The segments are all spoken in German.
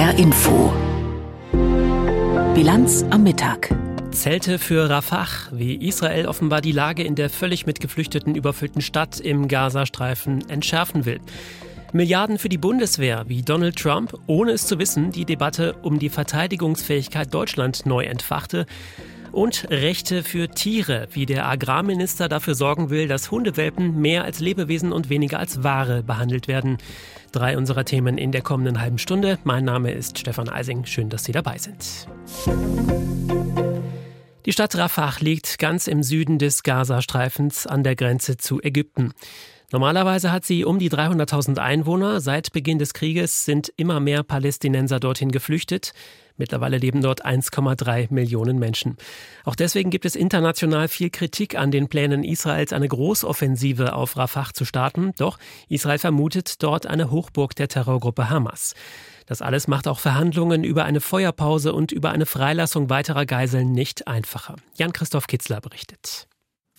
HR Info. Bilanz am Mittag. Zelte für Rafah, wie Israel offenbar die Lage in der völlig mit Geflüchteten überfüllten Stadt im Gazastreifen entschärfen will. Milliarden für die Bundeswehr, wie Donald Trump, ohne es zu wissen, die Debatte um die Verteidigungsfähigkeit Deutschland neu entfachte. Und Rechte für Tiere, wie der Agrarminister dafür sorgen will, dass Hundewelpen mehr als Lebewesen und weniger als Ware behandelt werden. Drei unserer Themen in der kommenden halben Stunde. Mein Name ist Stefan Eising. Schön, dass Sie dabei sind. Die Stadt Rafah liegt ganz im Süden des Gazastreifens an der Grenze zu Ägypten. Normalerweise hat sie um die 300.000 Einwohner. Seit Beginn des Krieges sind immer mehr Palästinenser dorthin geflüchtet. Mittlerweile leben dort 1,3 Millionen Menschen. Auch deswegen gibt es international viel Kritik an den Plänen Israels, eine Großoffensive auf Rafah zu starten. Doch Israel vermutet dort eine Hochburg der Terrorgruppe Hamas. Das alles macht auch Verhandlungen über eine Feuerpause und über eine Freilassung weiterer Geiseln nicht einfacher. Jan-Christoph Kitzler berichtet.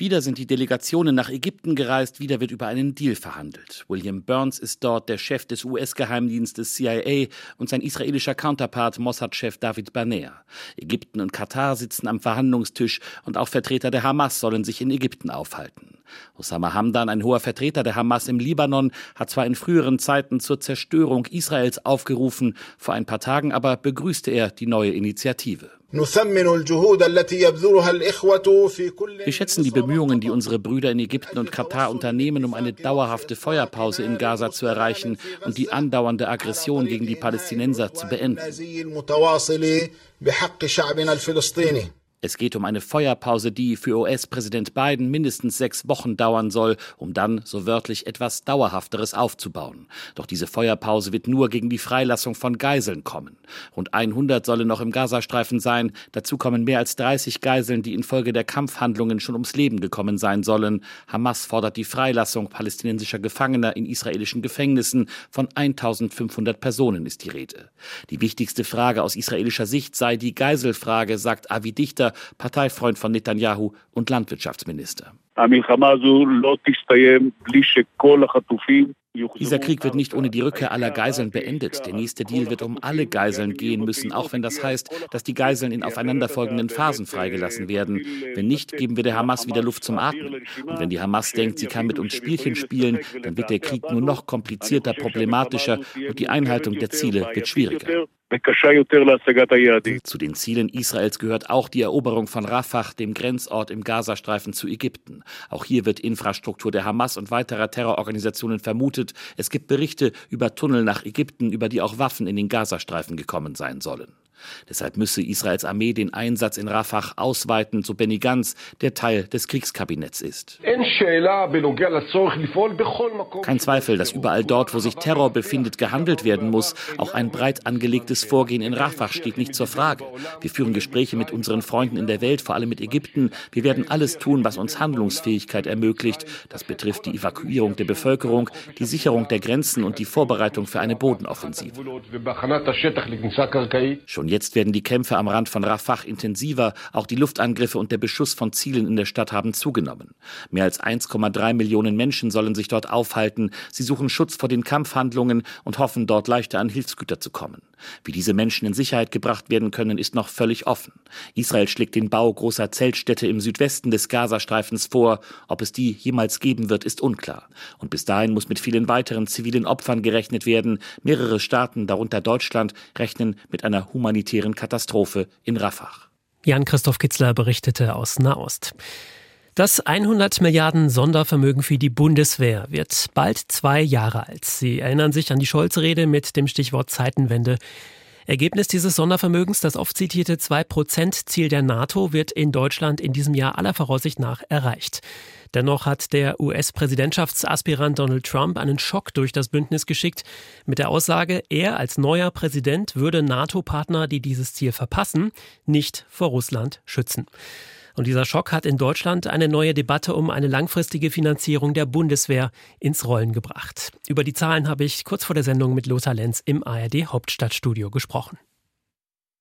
Wieder sind die Delegationen nach Ägypten gereist, wieder wird über einen Deal verhandelt. William Burns ist dort der Chef des US-Geheimdienstes CIA und sein israelischer Counterpart Mossad-Chef David Barnea. Ägypten und Katar sitzen am Verhandlungstisch und auch Vertreter der Hamas sollen sich in Ägypten aufhalten. Osama Hamdan, ein hoher Vertreter der Hamas im Libanon, hat zwar in früheren Zeiten zur Zerstörung Israels aufgerufen, vor ein paar Tagen aber begrüßte er die neue Initiative. Wir schätzen die Bemühungen, die unsere Brüder in Ägypten und Katar unternehmen, um eine dauerhafte Feuerpause in Gaza zu erreichen und die andauernde Aggression gegen die Palästinenser zu beenden. Es geht um eine Feuerpause, die für US-Präsident Biden mindestens sechs Wochen dauern soll, um dann, so wörtlich, etwas Dauerhafteres aufzubauen. Doch diese Feuerpause wird nur gegen die Freilassung von Geiseln kommen. Rund 100 sollen noch im Gazastreifen sein. Dazu kommen mehr als 30 Geiseln, die infolge der Kampfhandlungen schon ums Leben gekommen sein sollen. Hamas fordert die Freilassung palästinensischer Gefangener in israelischen Gefängnissen. Von 1500 Personen ist die Rede. Die wichtigste Frage aus israelischer Sicht sei die Geiselfrage, sagt Avi Dichter, Parteifreund von Netanyahu und Landwirtschaftsminister. Dieser Krieg wird nicht ohne die Rückkehr aller Geiseln beendet. Der nächste Deal wird um alle Geiseln gehen müssen, auch wenn das heißt, dass die Geiseln in aufeinanderfolgenden Phasen freigelassen werden. Wenn nicht, geben wir der Hamas wieder Luft zum Atmen. Und wenn die Hamas denkt, sie kann mit uns Spielchen spielen, dann wird der Krieg nur noch komplizierter, problematischer und die Einhaltung der Ziele wird schwieriger. Zu den Zielen Israels gehört auch die Eroberung von Rafah, dem Grenzort im Gazastreifen zu Ägypten. Auch hier wird Infrastruktur der Hamas und weiterer Terrororganisationen vermutet. Es gibt Berichte über Tunnel nach Ägypten, über die auch Waffen in den Gazastreifen gekommen sein sollen. Deshalb müsse Israels Armee den Einsatz in Rafah ausweiten, so Benny Gantz, der Teil des Kriegskabinetts ist. Kein Zweifel, dass überall dort, wo sich Terror befindet, gehandelt werden muss. Auch ein breit angelegtes Vorgehen in Rafah steht nicht zur Frage. Wir führen Gespräche mit unseren Freunden in der Welt, vor allem mit Ägypten. Wir werden alles tun, was uns Handlungsfähigkeit ermöglicht. Das betrifft die Evakuierung der Bevölkerung, die Sicherung der Grenzen und die Vorbereitung für eine Bodenoffensive. Schon Jetzt werden die Kämpfe am Rand von Rafah intensiver. Auch die Luftangriffe und der Beschuss von Zielen in der Stadt haben zugenommen. Mehr als 1,3 Millionen Menschen sollen sich dort aufhalten. Sie suchen Schutz vor den Kampfhandlungen und hoffen, dort leichter an Hilfsgüter zu kommen. Wie diese Menschen in Sicherheit gebracht werden können, ist noch völlig offen. Israel schlägt den Bau großer Zeltstädte im Südwesten des Gazastreifens vor. Ob es die jemals geben wird, ist unklar. Und bis dahin muss mit vielen weiteren zivilen Opfern gerechnet werden. Mehrere Staaten, darunter Deutschland, rechnen mit einer humanitären Katastrophe in Rafah. Jan-Christoph Kitzler berichtete aus Nahost. Das 100 Milliarden Sondervermögen für die Bundeswehr wird bald zwei Jahre alt. Sie erinnern sich an die Scholz-Rede mit dem Stichwort Zeitenwende. Ergebnis dieses Sondervermögens, das oft zitierte 2-Prozent-Ziel der NATO, wird in Deutschland in diesem Jahr aller Voraussicht nach erreicht. Dennoch hat der US-Präsidentschaftsaspirant Donald Trump einen Schock durch das Bündnis geschickt mit der Aussage, er als neuer Präsident würde NATO-Partner, die dieses Ziel verpassen, nicht vor Russland schützen. Und dieser Schock hat in Deutschland eine neue Debatte um eine langfristige Finanzierung der Bundeswehr ins Rollen gebracht. Über die Zahlen habe ich kurz vor der Sendung mit Lothar Lenz im ARD Hauptstadtstudio gesprochen.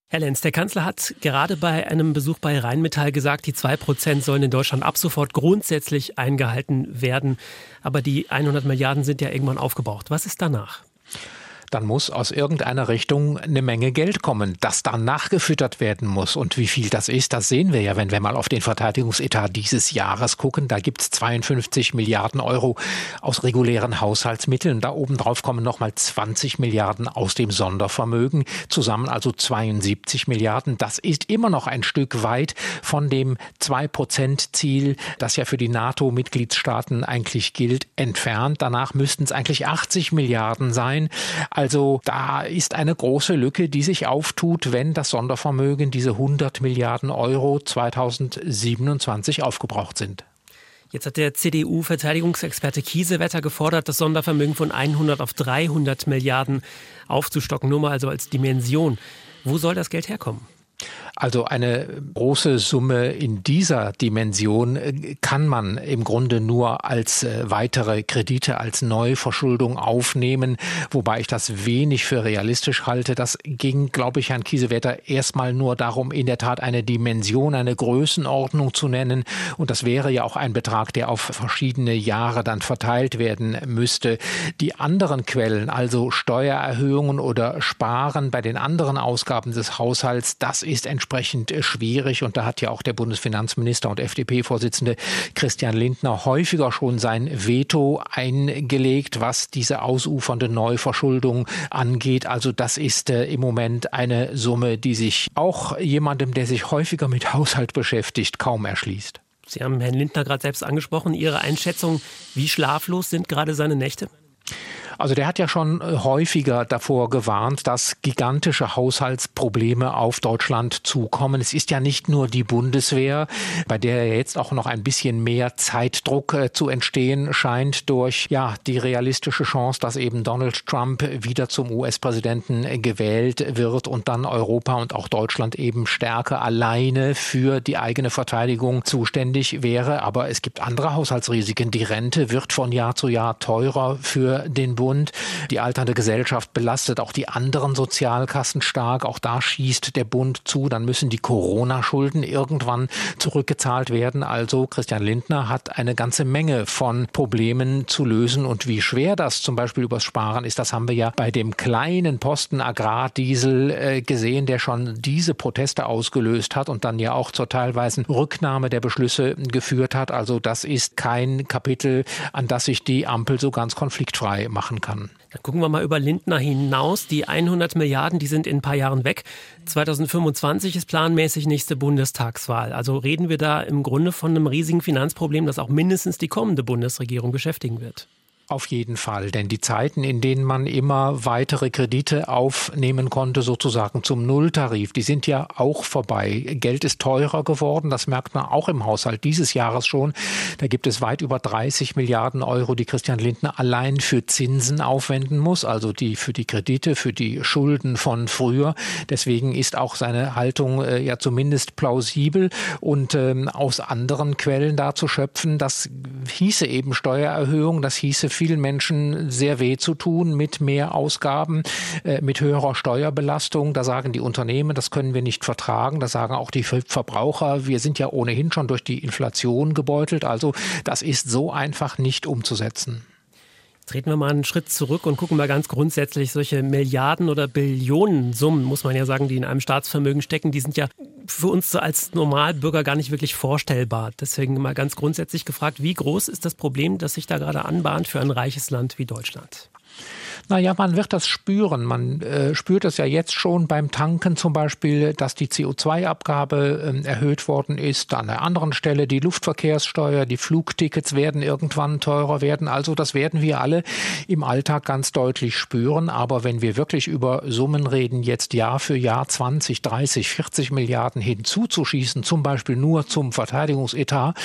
Herr Lenz, der Kanzler hat gerade bei einem Besuch bei Rheinmetall gesagt, die 2% sollen in Deutschland ab sofort grundsätzlich eingehalten werden. Aber die 100 Milliarden sind ja irgendwann aufgebraucht. Was ist danach? Dann muss aus irgendeiner Richtung eine Menge Geld kommen, das dann nachgefüttert werden muss. Und wie viel das ist, das sehen wir ja, wenn wir mal auf den Verteidigungsetat dieses Jahres gucken. Da gibt es 52 Milliarden Euro aus regulären Haushaltsmitteln. Da obendrauf kommen nochmal 20 Milliarden aus dem Sondervermögen. Zusammen also 72 Milliarden. Das ist immer noch ein Stück weit von dem 2-Prozent-Ziel, das ja für die NATO-Mitgliedstaaten eigentlich gilt, entfernt. Danach müssten es eigentlich 80 Milliarden sein. Also da ist eine große Lücke, die sich auftut, wenn das Sondervermögen, diese 100 Milliarden Euro 2027 aufgebraucht sind. Jetzt hat der CDU-Verteidigungsexperte Kiesewetter gefordert, das Sondervermögen von 100 auf 300 Milliarden aufzustocken, nur mal also als Dimension. Wo soll das Geld herkommen? Also eine große Summe in dieser Dimension äh, kann man im Grunde nur als äh, weitere Kredite, als Neuverschuldung aufnehmen, wobei ich das wenig für realistisch halte. Das ging, glaube ich, Herrn Kiesewetter erstmal nur darum, in der Tat eine Dimension, eine Größenordnung zu nennen. Und das wäre ja auch ein Betrag, der auf verschiedene Jahre dann verteilt werden müsste. Die anderen Quellen, also Steuererhöhungen oder Sparen bei den anderen Ausgaben des Haushalts, das ist entsprechend äh, schwierig. Und da hat ja auch der Bundesfinanzminister und FDP-Vorsitzende Christian Lindner häufiger schon sein Veto eingelegt, was diese ausufernde Neuverschuldung angeht. Also das ist äh, im Moment eine Summe, die sich auch jemandem, der sich häufiger mit Haushalt beschäftigt, kaum erschließt. Sie haben Herrn Lindner gerade selbst angesprochen. Ihre Einschätzung, wie schlaflos sind gerade seine Nächte? Also der hat ja schon äh, häufiger davor gewarnt, dass gigantische Haushaltsprobleme auf Deutschland zukommen. Es ist ja nicht nur die Bundeswehr, bei der jetzt auch noch ein bisschen mehr Zeitdruck äh, zu entstehen scheint durch ja die realistische Chance, dass eben Donald Trump wieder zum US-Präsidenten äh, gewählt wird und dann Europa und auch Deutschland eben stärker alleine für die eigene Verteidigung zuständig wäre. Aber es gibt andere Haushaltsrisiken. Die Rente wird von Jahr zu Jahr teurer für den Bund. Die alternde Gesellschaft belastet auch die anderen Sozialkassen stark. Auch da schießt der Bund zu. Dann müssen die Corona-Schulden irgendwann zurückgezahlt werden. Also Christian Lindner hat eine ganze Menge von Problemen zu lösen. Und wie schwer das zum Beispiel übers Sparen ist, das haben wir ja bei dem kleinen Posten Agrardiesel äh, gesehen, der schon diese Proteste ausgelöst hat und dann ja auch zur teilweisen Rücknahme der Beschlüsse geführt hat. Also das ist kein Kapitel, an das sich die Ampel so ganz konfliktfrei machen kann. Dann gucken wir mal über Lindner hinaus. Die 100 Milliarden, die sind in ein paar Jahren weg. 2025 ist planmäßig nächste Bundestagswahl. Also reden wir da im Grunde von einem riesigen Finanzproblem, das auch mindestens die kommende Bundesregierung beschäftigen wird. Auf jeden Fall, denn die Zeiten, in denen man immer weitere Kredite aufnehmen konnte, sozusagen zum Nulltarif, die sind ja auch vorbei. Geld ist teurer geworden, das merkt man auch im Haushalt dieses Jahres schon. Da gibt es weit über 30 Milliarden Euro, die Christian Lindner allein für Zinsen aufwenden muss, also die für die Kredite, für die Schulden von früher. Deswegen ist auch seine Haltung äh, ja zumindest plausibel und ähm, aus anderen Quellen da zu schöpfen, das hieße eben Steuererhöhung, das hieße vielen Menschen sehr weh zu tun mit mehr Ausgaben, äh, mit höherer Steuerbelastung. Da sagen die Unternehmen, das können wir nicht vertragen. Da sagen auch die Verbraucher, wir sind ja ohnehin schon durch die Inflation gebeutelt. Also das ist so einfach nicht umzusetzen. Treten wir mal einen Schritt zurück und gucken mal ganz grundsätzlich solche Milliarden oder Billionen Summen, muss man ja sagen, die in einem Staatsvermögen stecken, die sind ja für uns als Normalbürger gar nicht wirklich vorstellbar. Deswegen mal ganz grundsätzlich gefragt, wie groß ist das Problem, das sich da gerade anbahnt für ein reiches Land wie Deutschland? Naja, man wird das spüren. Man äh, spürt es ja jetzt schon beim Tanken zum Beispiel, dass die CO2-Abgabe äh, erhöht worden ist. An der anderen Stelle die Luftverkehrssteuer, die Flugtickets werden irgendwann teurer werden. Also das werden wir alle im Alltag ganz deutlich spüren. Aber wenn wir wirklich über Summen reden, jetzt Jahr für Jahr 20, 30, 40 Milliarden hinzuzuschießen, zum Beispiel nur zum Verteidigungsetat,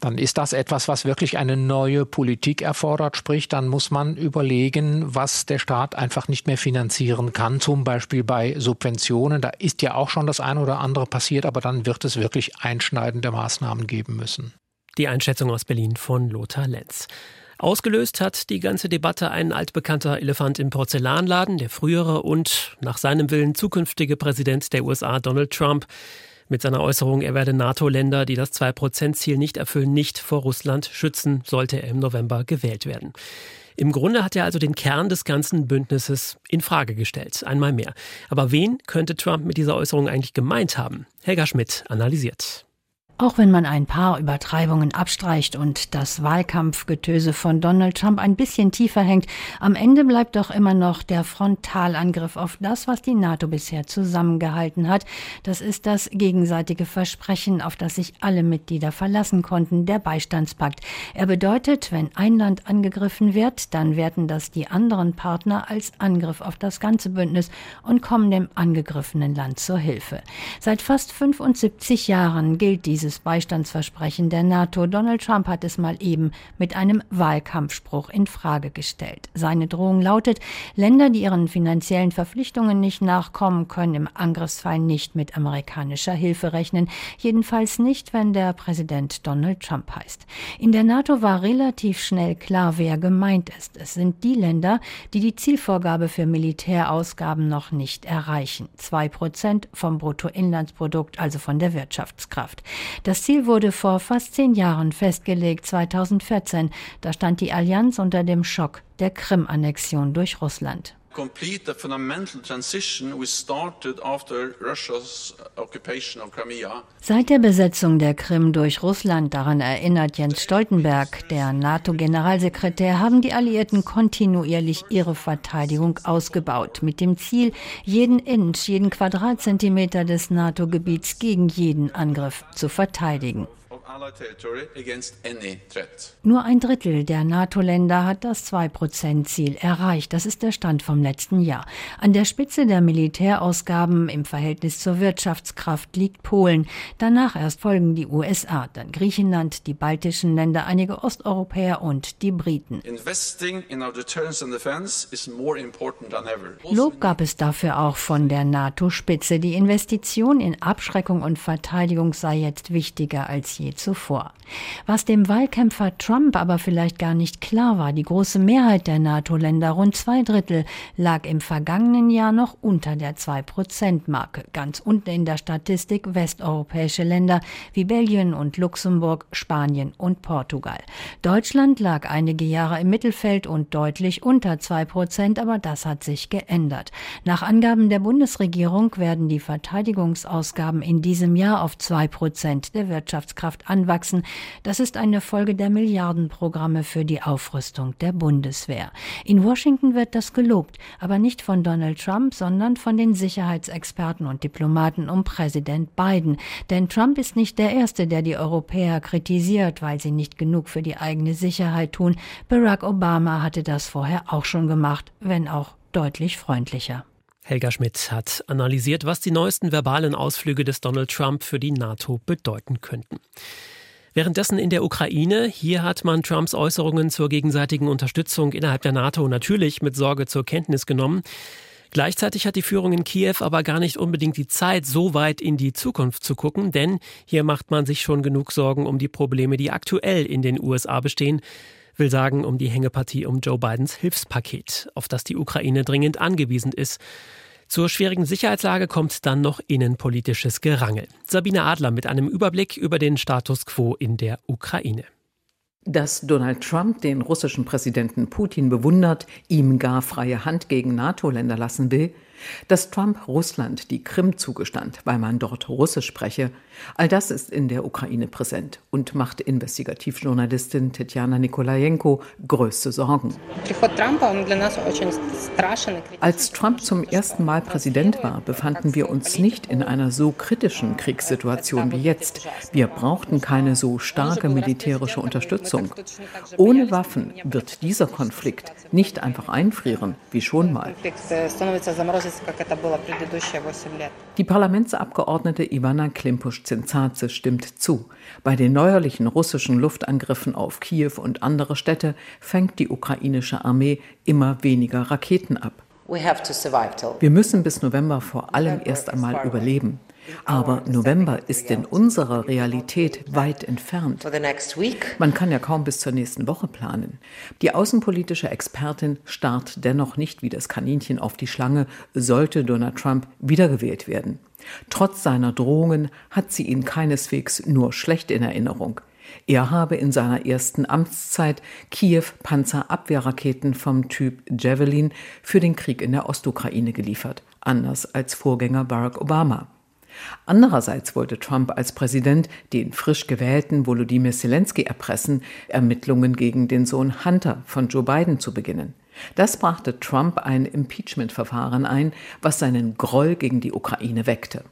dann ist das etwas, was wirklich eine neue Politik erfordert. Sprich, dann muss man überlegen, was der Staat einfach nicht mehr finanzieren kann, zum Beispiel bei Subventionen. Da ist ja auch schon das eine oder andere passiert, aber dann wird es wirklich einschneidende Maßnahmen geben müssen. Die Einschätzung aus Berlin von Lothar Lenz. Ausgelöst hat die ganze Debatte ein altbekannter Elefant im Porzellanladen, der frühere und nach seinem Willen zukünftige Präsident der USA Donald Trump. Mit seiner Äußerung, er werde NATO-Länder, die das 2-Prozent-Ziel nicht erfüllen, nicht vor Russland schützen, sollte er im November gewählt werden. Im Grunde hat er also den Kern des ganzen Bündnisses in Frage gestellt, einmal mehr. Aber wen könnte Trump mit dieser Äußerung eigentlich gemeint haben? Helga Schmidt analysiert. Auch wenn man ein paar Übertreibungen abstreicht und das Wahlkampfgetöse von Donald Trump ein bisschen tiefer hängt, am Ende bleibt doch immer noch der Frontalangriff auf das, was die NATO bisher zusammengehalten hat. Das ist das gegenseitige Versprechen, auf das sich alle Mitglieder verlassen konnten, der Beistandspakt. Er bedeutet, wenn ein Land angegriffen wird, dann werten das die anderen Partner als Angriff auf das ganze Bündnis und kommen dem angegriffenen Land zur Hilfe. Seit fast 75 Jahren gilt dieses dieses Beistandsversprechen der NATO. Donald Trump hat es mal eben mit einem Wahlkampfspruch in Frage gestellt. Seine Drohung lautet, Länder, die ihren finanziellen Verpflichtungen nicht nachkommen, können im Angriffsfall nicht mit amerikanischer Hilfe rechnen. Jedenfalls nicht, wenn der Präsident Donald Trump heißt. In der NATO war relativ schnell klar, wer gemeint ist. Es sind die Länder, die die Zielvorgabe für Militärausgaben noch nicht erreichen. Zwei Prozent vom Bruttoinlandsprodukt, also von der Wirtschaftskraft. Das Ziel wurde vor fast zehn Jahren festgelegt, 2014. Da stand die Allianz unter dem Schock der Krim-Annexion durch Russland complete the fundamental transition we started after Russia's occupation of Crimea. Seit der Besetzung der Krim durch Russland, daran erinnert Jens Stoltenberg, der NATO-Generalsekretär, haben die Alliierten kontinuierlich ihre Verteidigung ausgebaut, mit dem Ziel, jeden Inch, jeden Quadratzentimeter des NATO-Gebiets gegen jeden Angriff zu verteidigen. Nur ein Drittel der NATO-Länder hat das 2-Prozent-Ziel erreicht. Das ist der Stand vom letzten Jahr. An der Spitze der Militärausgaben im Verhältnis zur Wirtschaftskraft liegt Polen. Danach erst folgen die USA, dann Griechenland, die baltischen Länder, einige Osteuropäer und die Briten. Lob gab es dafür auch von der NATO-Spitze. Die Investition in Abschreckung und Verteidigung sei jetzt wichtiger als je zuvor. Was dem Wahlkämpfer Trump aber vielleicht gar nicht klar war, die große Mehrheit der NATO-Länder, rund zwei Drittel, lag im vergangenen Jahr noch unter der 2-Prozent-Marke. Ganz unten in der Statistik westeuropäische Länder wie Belgien und Luxemburg, Spanien und Portugal. Deutschland lag einige Jahre im Mittelfeld und deutlich unter 2 Prozent, aber das hat sich geändert. Nach Angaben der Bundesregierung werden die Verteidigungsausgaben in diesem Jahr auf 2 Prozent der Wirtschaftskraft anwachsen. Das ist eine Folge der Milliardenprogramme für die Aufrüstung der Bundeswehr. In Washington wird das gelobt, aber nicht von Donald Trump, sondern von den Sicherheitsexperten und Diplomaten um Präsident Biden. Denn Trump ist nicht der Erste, der die Europäer kritisiert, weil sie nicht genug für die eigene Sicherheit tun. Barack Obama hatte das vorher auch schon gemacht, wenn auch deutlich freundlicher. Helga Schmidt hat analysiert, was die neuesten verbalen Ausflüge des Donald Trump für die NATO bedeuten könnten. Währenddessen in der Ukraine, hier hat man Trumps Äußerungen zur gegenseitigen Unterstützung innerhalb der NATO natürlich mit Sorge zur Kenntnis genommen. Gleichzeitig hat die Führung in Kiew aber gar nicht unbedingt die Zeit, so weit in die Zukunft zu gucken, denn hier macht man sich schon genug Sorgen um die Probleme, die aktuell in den USA bestehen, will sagen um die Hängepartie um Joe Bidens Hilfspaket, auf das die Ukraine dringend angewiesen ist. Zur schwierigen Sicherheitslage kommt dann noch innenpolitisches Gerangel. Sabine Adler mit einem Überblick über den Status quo in der Ukraine. Dass Donald Trump den russischen Präsidenten Putin bewundert, ihm gar freie Hand gegen NATO-Länder lassen will, dass Trump Russland die Krim zugestand, weil man dort Russisch spreche, all das ist in der Ukraine präsent und macht Investigativjournalistin Tetjana Nikolajenko größte Sorgen. Als Trump zum ersten Mal Präsident war, befanden wir uns nicht in einer so kritischen Kriegssituation wie jetzt. Wir brauchten keine so starke militärische Unterstützung. Ohne Waffen wird dieser Konflikt nicht einfach einfrieren, wie schon mal. Die Parlamentsabgeordnete Ivana Klimpusch-Zinzaze stimmt zu. Bei den neuerlichen russischen Luftangriffen auf Kiew und andere Städte fängt die ukrainische Armee immer weniger Raketen ab. Wir müssen bis November vor allem erst einmal überleben. Aber November ist in unserer Realität weit entfernt. Man kann ja kaum bis zur nächsten Woche planen. Die außenpolitische Expertin starrt dennoch nicht wie das Kaninchen auf die Schlange, sollte Donald Trump wiedergewählt werden. Trotz seiner Drohungen hat sie ihn keineswegs nur schlecht in Erinnerung. Er habe in seiner ersten Amtszeit Kiew Panzerabwehrraketen vom Typ Javelin für den Krieg in der Ostukraine geliefert, anders als Vorgänger Barack Obama. Andererseits wollte Trump als Präsident den frisch gewählten Volodymyr Zelensky erpressen, Ermittlungen gegen den Sohn Hunter von Joe Biden zu beginnen. Das brachte Trump ein Impeachment-Verfahren ein, was seinen Groll gegen die Ukraine weckte.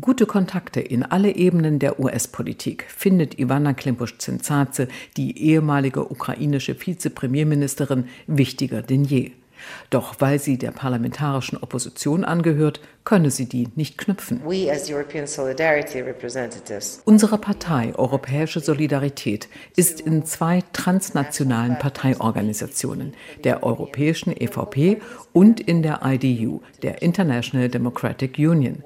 Gute Kontakte in alle Ebenen der US-Politik findet Ivana Klimpusch-Zenzaze, die ehemalige ukrainische Vizepremierministerin, wichtiger denn je. Doch weil sie der parlamentarischen Opposition angehört, könne sie die nicht knüpfen. Unsere Partei Europäische Solidarität ist in zwei transnationalen Parteiorganisationen, der Europäischen EVP und in der IDU, der International Democratic Union.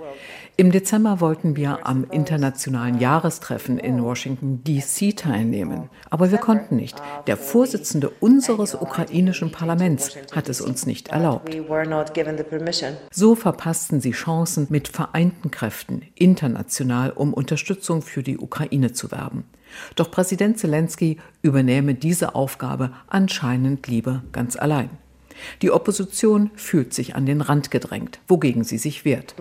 Im Dezember wollten wir am internationalen Jahrestreffen in Washington, D.C. teilnehmen. Aber wir konnten nicht. Der Vorsitzende unseres ukrainischen Parlaments hat es uns nicht erlaubt. So verpassten sie Chancen, mit vereinten Kräften international um Unterstützung für die Ukraine zu werben. Doch Präsident Zelensky übernehme diese Aufgabe anscheinend lieber ganz allein. Die Opposition fühlt sich an den Rand gedrängt, wogegen sie sich wehrt.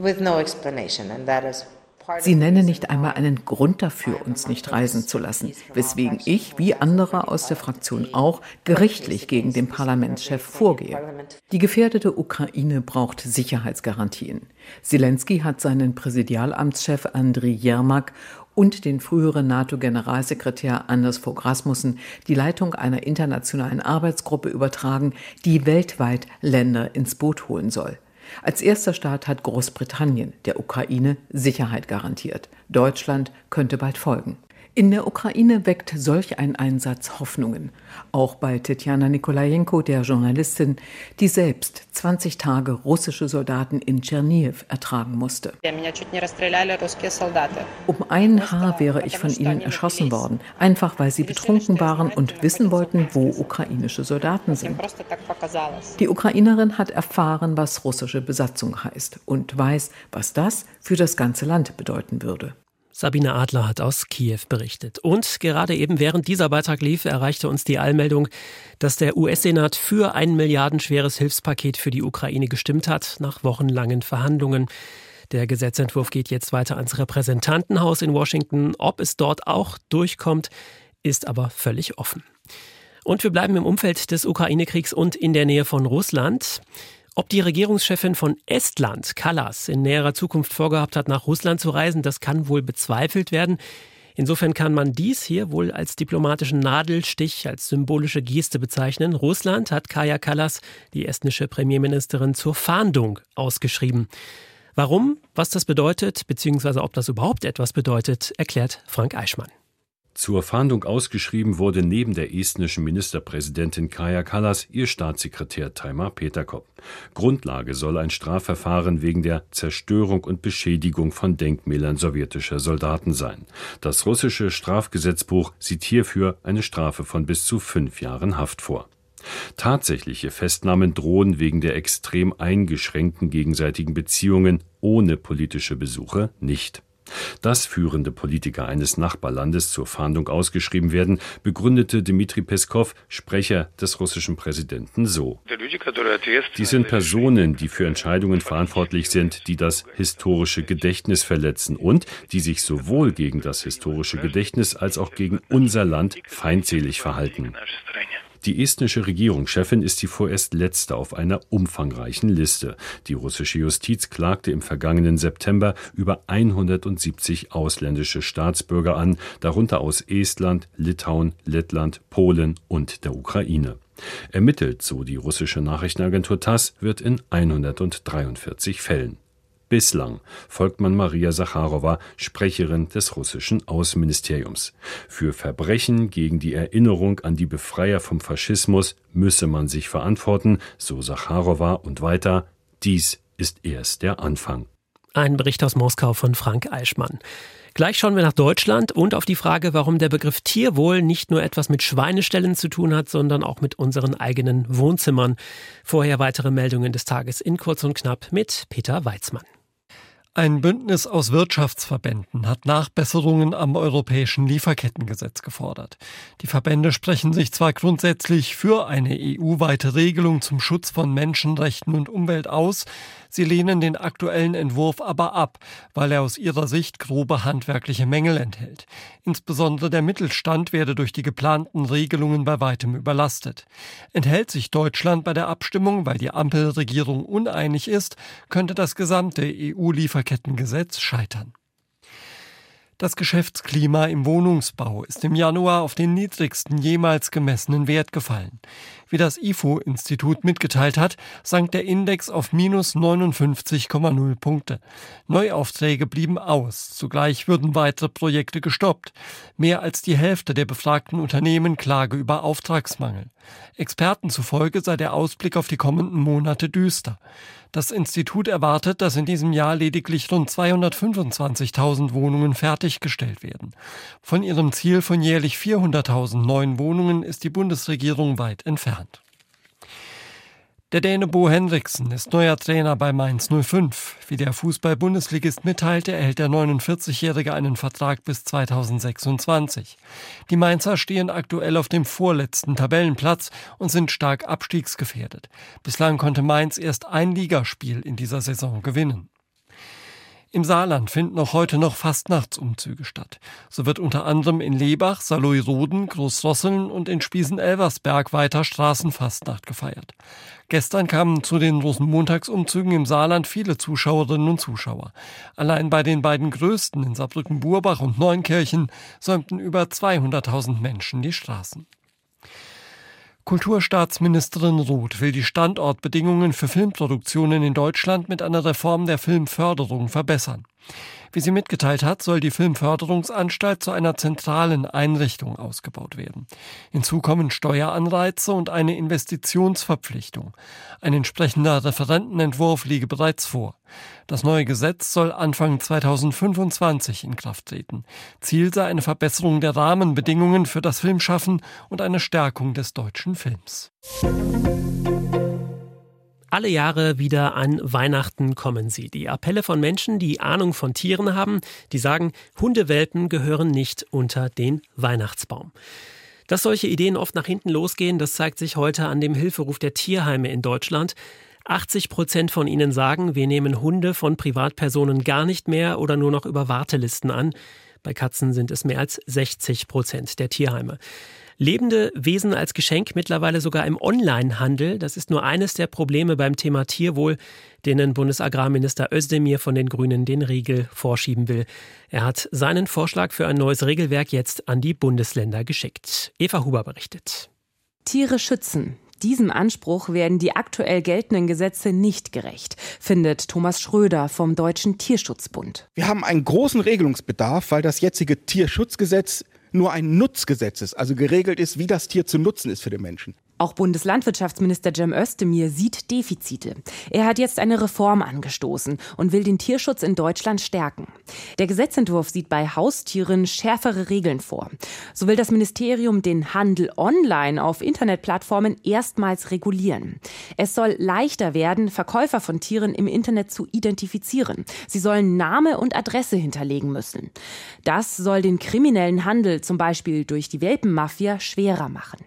Sie nenne nicht einmal einen Grund dafür, uns nicht reisen zu lassen, weswegen ich, wie andere aus der Fraktion auch, gerichtlich gegen den Parlamentschef vorgehe. Die gefährdete Ukraine braucht Sicherheitsgarantien. Zelensky hat seinen Präsidialamtschef Andriy Jermak und den früheren NATO-Generalsekretär Anders Fogh Rasmussen die Leitung einer internationalen Arbeitsgruppe übertragen, die weltweit Länder ins Boot holen soll. Als erster Staat hat Großbritannien der Ukraine Sicherheit garantiert. Deutschland könnte bald folgen. In der Ukraine weckt solch ein Einsatz Hoffnungen. Auch bei Tetjana Nikolajenko, der Journalistin, die selbst 20 Tage russische Soldaten in Tscherniv ertragen musste. Um ein Haar wäre ich von ihnen erschossen worden, einfach weil sie betrunken waren und wissen wollten, wo ukrainische Soldaten sind. Die Ukrainerin hat erfahren, was russische Besatzung heißt und weiß, was das für das ganze Land bedeuten würde. Sabine Adler hat aus Kiew berichtet. Und gerade eben während dieser Beitrag lief, erreichte uns die Allmeldung, dass der US-Senat für ein milliardenschweres Hilfspaket für die Ukraine gestimmt hat, nach wochenlangen Verhandlungen. Der Gesetzentwurf geht jetzt weiter ans Repräsentantenhaus in Washington. Ob es dort auch durchkommt, ist aber völlig offen. Und wir bleiben im Umfeld des Ukraine-Kriegs und in der Nähe von Russland. Ob die Regierungschefin von Estland, Kallas, in näherer Zukunft vorgehabt hat, nach Russland zu reisen, das kann wohl bezweifelt werden. Insofern kann man dies hier wohl als diplomatischen Nadelstich, als symbolische Geste bezeichnen. Russland hat Kaya Kallas, die estnische Premierministerin, zur Fahndung ausgeschrieben. Warum, was das bedeutet, beziehungsweise ob das überhaupt etwas bedeutet, erklärt Frank Eichmann. Zur Fahndung ausgeschrieben wurde neben der estnischen Ministerpräsidentin Kaja Kallas ihr Staatssekretär Taimar Peterkop. Grundlage soll ein Strafverfahren wegen der Zerstörung und Beschädigung von Denkmälern sowjetischer Soldaten sein. Das russische Strafgesetzbuch sieht hierfür eine Strafe von bis zu fünf Jahren Haft vor. Tatsächliche Festnahmen drohen wegen der extrem eingeschränkten gegenseitigen Beziehungen ohne politische Besuche nicht. Dass führende Politiker eines Nachbarlandes zur Fahndung ausgeschrieben werden, begründete Dmitri Peskow, Sprecher des russischen Präsidenten, so. Die sind Personen, die für Entscheidungen verantwortlich sind, die das historische Gedächtnis verletzen und die sich sowohl gegen das historische Gedächtnis als auch gegen unser Land feindselig verhalten. Die estnische Regierungschefin ist die vorerst letzte auf einer umfangreichen Liste. Die russische Justiz klagte im vergangenen September über 170 ausländische Staatsbürger an, darunter aus Estland, Litauen, Lettland, Polen und der Ukraine. Ermittelt, so die russische Nachrichtenagentur TASS, wird in 143 Fällen. Bislang folgt man Maria Sacharowa, Sprecherin des russischen Außenministeriums. Für Verbrechen gegen die Erinnerung an die Befreier vom Faschismus müsse man sich verantworten, so Sacharowa und weiter, dies ist erst der Anfang. Ein Bericht aus Moskau von Frank Eichmann. Gleich schauen wir nach Deutschland und auf die Frage, warum der Begriff Tierwohl nicht nur etwas mit Schweineställen zu tun hat, sondern auch mit unseren eigenen Wohnzimmern. Vorher weitere Meldungen des Tages in kurz und knapp mit Peter Weizmann. Ein Bündnis aus Wirtschaftsverbänden hat Nachbesserungen am europäischen Lieferkettengesetz gefordert. Die Verbände sprechen sich zwar grundsätzlich für eine EU-weite Regelung zum Schutz von Menschenrechten und Umwelt aus, sie lehnen den aktuellen Entwurf aber ab, weil er aus ihrer Sicht grobe handwerkliche Mängel enthält. Insbesondere der Mittelstand werde durch die geplanten Regelungen bei weitem überlastet. Enthält sich Deutschland bei der Abstimmung, weil die Ampelregierung uneinig ist, könnte das gesamte EU-Lieferkettengesetz Lieferkettengesetz scheitern. Das Geschäftsklima im Wohnungsbau ist im Januar auf den niedrigsten jemals gemessenen Wert gefallen. Wie das IFO-Institut mitgeteilt hat, sank der Index auf minus 59,0 Punkte. Neuaufträge blieben aus. Zugleich würden weitere Projekte gestoppt. Mehr als die Hälfte der befragten Unternehmen klage über Auftragsmangel. Experten zufolge sei der Ausblick auf die kommenden Monate düster. Das Institut erwartet, dass in diesem Jahr lediglich rund 225.000 Wohnungen fertiggestellt werden. Von ihrem Ziel von jährlich 400.000 neuen Wohnungen ist die Bundesregierung weit entfernt. Der Däne Bo Henriksen ist neuer Trainer bei Mainz 05. Wie der Fußball-Bundesligist mitteilte, erhält der 49-Jährige einen Vertrag bis 2026. Die Mainzer stehen aktuell auf dem vorletzten Tabellenplatz und sind stark abstiegsgefährdet. Bislang konnte Mainz erst ein Ligaspiel in dieser Saison gewinnen. Im Saarland finden auch heute noch Fastnachtsumzüge statt. So wird unter anderem in Lebach, Saloy-Roden, Großrosseln und in Spiesen-Elversberg weiter Straßenfastnacht gefeiert. Gestern kamen zu den Rosenmontagsumzügen im Saarland viele Zuschauerinnen und Zuschauer. Allein bei den beiden größten in Saarbrücken-Burbach und Neunkirchen säumten über 200.000 Menschen die Straßen. Kulturstaatsministerin Roth will die Standortbedingungen für Filmproduktionen in Deutschland mit einer Reform der Filmförderung verbessern. Wie sie mitgeteilt hat, soll die Filmförderungsanstalt zu einer zentralen Einrichtung ausgebaut werden. Hinzu kommen Steueranreize und eine Investitionsverpflichtung. Ein entsprechender Referentenentwurf liege bereits vor. Das neue Gesetz soll Anfang 2025 in Kraft treten. Ziel sei eine Verbesserung der Rahmenbedingungen für das Filmschaffen und eine Stärkung des deutschen Films. Alle Jahre wieder an Weihnachten kommen sie. Die Appelle von Menschen, die Ahnung von Tieren haben, die sagen, Hundewelpen gehören nicht unter den Weihnachtsbaum. Dass solche Ideen oft nach hinten losgehen, das zeigt sich heute an dem Hilferuf der Tierheime in Deutschland. 80 Prozent von ihnen sagen, wir nehmen Hunde von Privatpersonen gar nicht mehr oder nur noch über Wartelisten an. Bei Katzen sind es mehr als 60 Prozent der Tierheime. Lebende Wesen als Geschenk mittlerweile sogar im Onlinehandel. Das ist nur eines der Probleme beim Thema Tierwohl, denen Bundesagrarminister Özdemir von den Grünen den Riegel vorschieben will. Er hat seinen Vorschlag für ein neues Regelwerk jetzt an die Bundesländer geschickt. Eva Huber berichtet. Tiere schützen. Diesem Anspruch werden die aktuell geltenden Gesetze nicht gerecht, findet Thomas Schröder vom Deutschen Tierschutzbund. Wir haben einen großen Regelungsbedarf, weil das jetzige Tierschutzgesetz nur ein Nutzgesetz ist, also geregelt ist, wie das Tier zu nutzen ist für den Menschen. Auch Bundeslandwirtschaftsminister Cem Özdemir sieht Defizite. Er hat jetzt eine Reform angestoßen und will den Tierschutz in Deutschland stärken. Der Gesetzentwurf sieht bei Haustieren schärfere Regeln vor. So will das Ministerium den Handel online auf Internetplattformen erstmals regulieren. Es soll leichter werden, Verkäufer von Tieren im Internet zu identifizieren. Sie sollen Name und Adresse hinterlegen müssen. Das soll den kriminellen Handel, zum Beispiel durch die Welpenmafia, schwerer machen.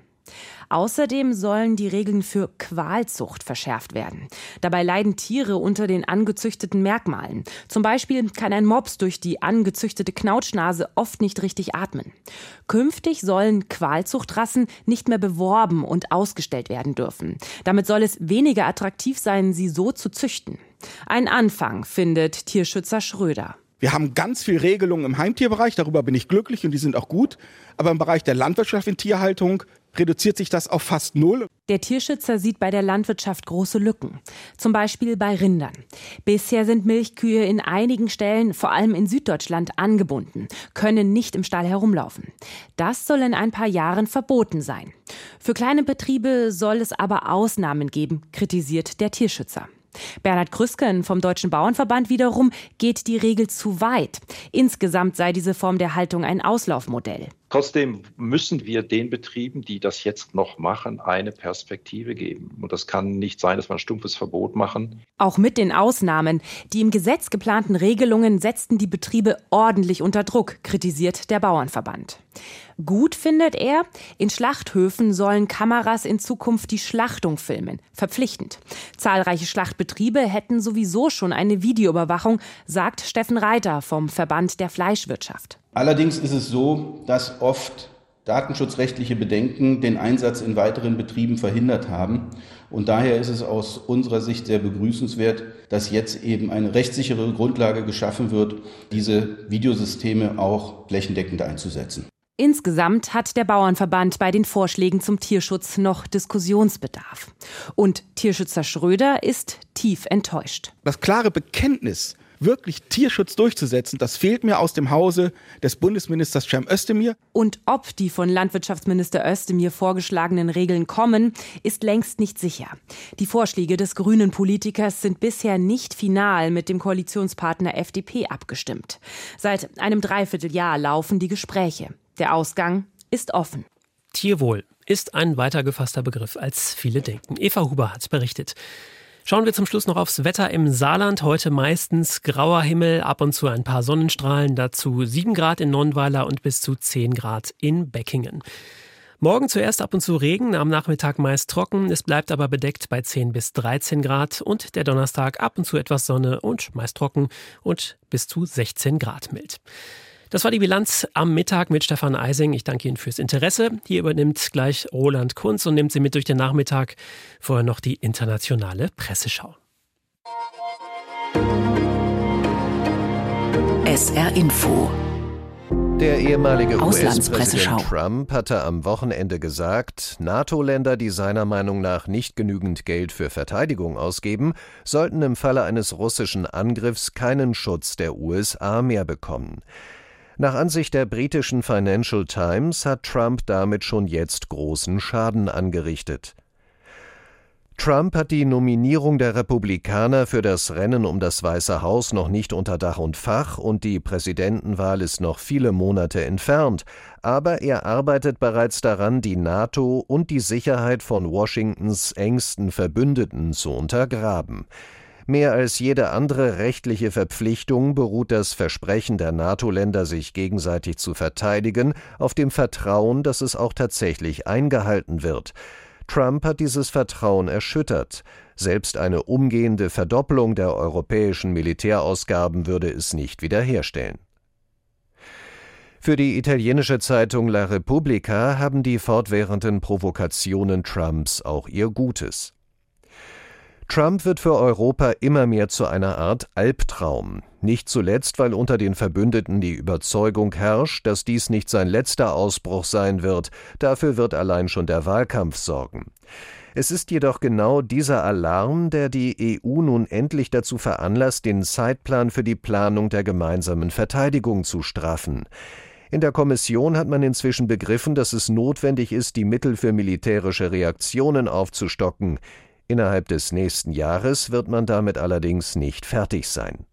Außerdem sollen die Regeln für Qualzucht verschärft werden. Dabei leiden Tiere unter den angezüchteten Merkmalen. Zum Beispiel kann ein Mops durch die angezüchtete Knautschnase oft nicht richtig atmen. Künftig sollen Qualzuchtrassen nicht mehr beworben und ausgestellt werden dürfen. Damit soll es weniger attraktiv sein, sie so zu züchten. Ein Anfang, findet Tierschützer Schröder. Wir haben ganz viel Regelungen im Heimtierbereich, darüber bin ich glücklich und die sind auch gut. Aber im Bereich der Landwirtschaft in Tierhaltung reduziert sich das auf fast null. Der Tierschützer sieht bei der Landwirtschaft große Lücken. Zum Beispiel bei Rindern. Bisher sind Milchkühe in einigen Stellen, vor allem in Süddeutschland, angebunden, können nicht im Stall herumlaufen. Das soll in ein paar Jahren verboten sein. Für kleine Betriebe soll es aber Ausnahmen geben, kritisiert der Tierschützer. Bernhard Krüsken vom Deutschen Bauernverband wiederum geht die Regel zu weit. Insgesamt sei diese Form der Haltung ein Auslaufmodell. Trotzdem müssen wir den Betrieben, die das jetzt noch machen, eine Perspektive geben. Und das kann nicht sein, dass wir ein stumpfes Verbot machen. Auch mit den Ausnahmen. Die im Gesetz geplanten Regelungen setzten die Betriebe ordentlich unter Druck, kritisiert der Bauernverband. Gut findet er, in Schlachthöfen sollen Kameras in Zukunft die Schlachtung filmen. Verpflichtend. Zahlreiche Schlachtbetriebe hätten sowieso schon eine Videoüberwachung, sagt Steffen Reiter vom Verband der Fleischwirtschaft. Allerdings ist es so, dass oft datenschutzrechtliche Bedenken den Einsatz in weiteren Betrieben verhindert haben. Und daher ist es aus unserer Sicht sehr begrüßenswert, dass jetzt eben eine rechtssichere Grundlage geschaffen wird, diese Videosysteme auch flächendeckend einzusetzen. Insgesamt hat der Bauernverband bei den Vorschlägen zum Tierschutz noch Diskussionsbedarf. Und Tierschützer Schröder ist tief enttäuscht. Das klare Bekenntnis wirklich Tierschutz durchzusetzen, das fehlt mir aus dem Hause des Bundesministers Cem Özdemir. Und ob die von Landwirtschaftsminister Özdemir vorgeschlagenen Regeln kommen, ist längst nicht sicher. Die Vorschläge des grünen Politikers sind bisher nicht final mit dem Koalitionspartner FDP abgestimmt. Seit einem Dreivierteljahr laufen die Gespräche. Der Ausgang ist offen. Tierwohl ist ein weiter gefasster Begriff, als viele denken. Eva Huber hat berichtet. Schauen wir zum Schluss noch aufs Wetter im Saarland. Heute meistens grauer Himmel, ab und zu ein paar Sonnenstrahlen, dazu 7 Grad in Nonnweiler und bis zu 10 Grad in Beckingen. Morgen zuerst ab und zu Regen, am Nachmittag meist trocken, es bleibt aber bedeckt bei 10 bis 13 Grad und der Donnerstag ab und zu etwas Sonne und meist trocken und bis zu 16 Grad mild. Das war die Bilanz am Mittag mit Stefan Eising. Ich danke Ihnen fürs Interesse. Hier übernimmt gleich Roland Kunz und nimmt Sie mit durch den Nachmittag. Vorher noch die internationale Presseschau. SR Info. Der ehemalige US-Präsident Trump hatte am Wochenende gesagt, NATO-Länder, die seiner Meinung nach nicht genügend Geld für Verteidigung ausgeben, sollten im Falle eines russischen Angriffs keinen Schutz der USA mehr bekommen. Nach Ansicht der britischen Financial Times hat Trump damit schon jetzt großen Schaden angerichtet. Trump hat die Nominierung der Republikaner für das Rennen um das Weiße Haus noch nicht unter Dach und Fach und die Präsidentenwahl ist noch viele Monate entfernt, aber er arbeitet bereits daran, die NATO und die Sicherheit von Washingtons engsten Verbündeten zu untergraben. Mehr als jede andere rechtliche Verpflichtung beruht das Versprechen der NATO-Länder, sich gegenseitig zu verteidigen, auf dem Vertrauen, dass es auch tatsächlich eingehalten wird. Trump hat dieses Vertrauen erschüttert. Selbst eine umgehende Verdopplung der europäischen Militärausgaben würde es nicht wiederherstellen. Für die italienische Zeitung La Repubblica haben die fortwährenden Provokationen Trumps auch ihr Gutes. Trump wird für Europa immer mehr zu einer Art Albtraum. Nicht zuletzt, weil unter den Verbündeten die Überzeugung herrscht, dass dies nicht sein letzter Ausbruch sein wird. Dafür wird allein schon der Wahlkampf sorgen. Es ist jedoch genau dieser Alarm, der die EU nun endlich dazu veranlasst, den Zeitplan für die Planung der gemeinsamen Verteidigung zu straffen. In der Kommission hat man inzwischen begriffen, dass es notwendig ist, die Mittel für militärische Reaktionen aufzustocken. Innerhalb des nächsten Jahres wird man damit allerdings nicht fertig sein.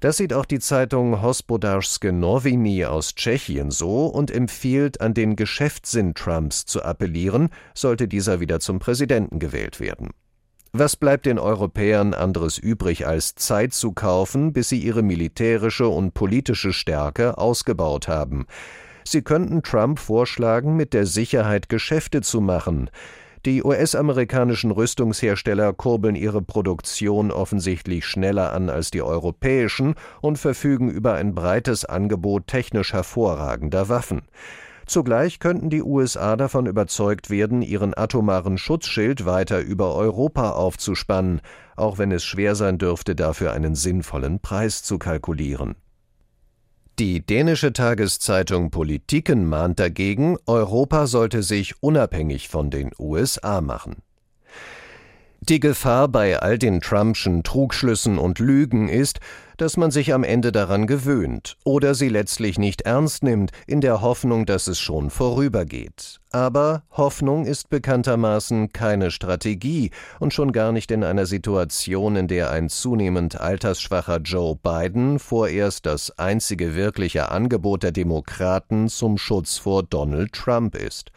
Das sieht auch die Zeitung Hospodarskie Noviny aus Tschechien so und empfiehlt, an den Geschäftssinn Trumps zu appellieren, sollte dieser wieder zum Präsidenten gewählt werden. Was bleibt den Europäern anderes übrig, als Zeit zu kaufen, bis sie ihre militärische und politische Stärke ausgebaut haben? Sie könnten Trump vorschlagen, mit der Sicherheit Geschäfte zu machen. Die US-amerikanischen Rüstungshersteller kurbeln ihre Produktion offensichtlich schneller an als die europäischen und verfügen über ein breites Angebot technisch hervorragender Waffen. Zugleich könnten die USA davon überzeugt werden, ihren atomaren Schutzschild weiter über Europa aufzuspannen, auch wenn es schwer sein dürfte, dafür einen sinnvollen Preis zu kalkulieren. Die dänische Tageszeitung Politiken mahnt dagegen, Europa sollte sich unabhängig von den USA machen. Die Gefahr bei all den Trumpschen Trugschlüssen und Lügen ist, dass man sich am Ende daran gewöhnt oder sie letztlich nicht ernst nimmt, in der Hoffnung, dass es schon vorübergeht. Aber Hoffnung ist bekanntermaßen keine Strategie und schon gar nicht in einer Situation, in der ein zunehmend altersschwacher Joe Biden vorerst das einzige wirkliche Angebot der Demokraten zum Schutz vor Donald Trump ist.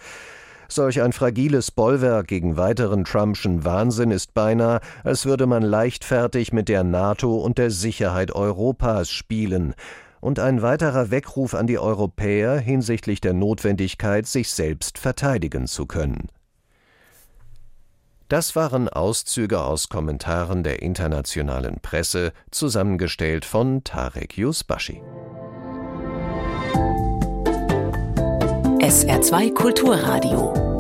Solch ein fragiles Bollwerk gegen weiteren Trumpschen Wahnsinn ist beinahe, als würde man leichtfertig mit der NATO und der Sicherheit Europas spielen, und ein weiterer Weckruf an die Europäer hinsichtlich der Notwendigkeit, sich selbst verteidigen zu können. Das waren Auszüge aus Kommentaren der internationalen Presse, zusammengestellt von Tarek Yusbashi. SR2 Kulturradio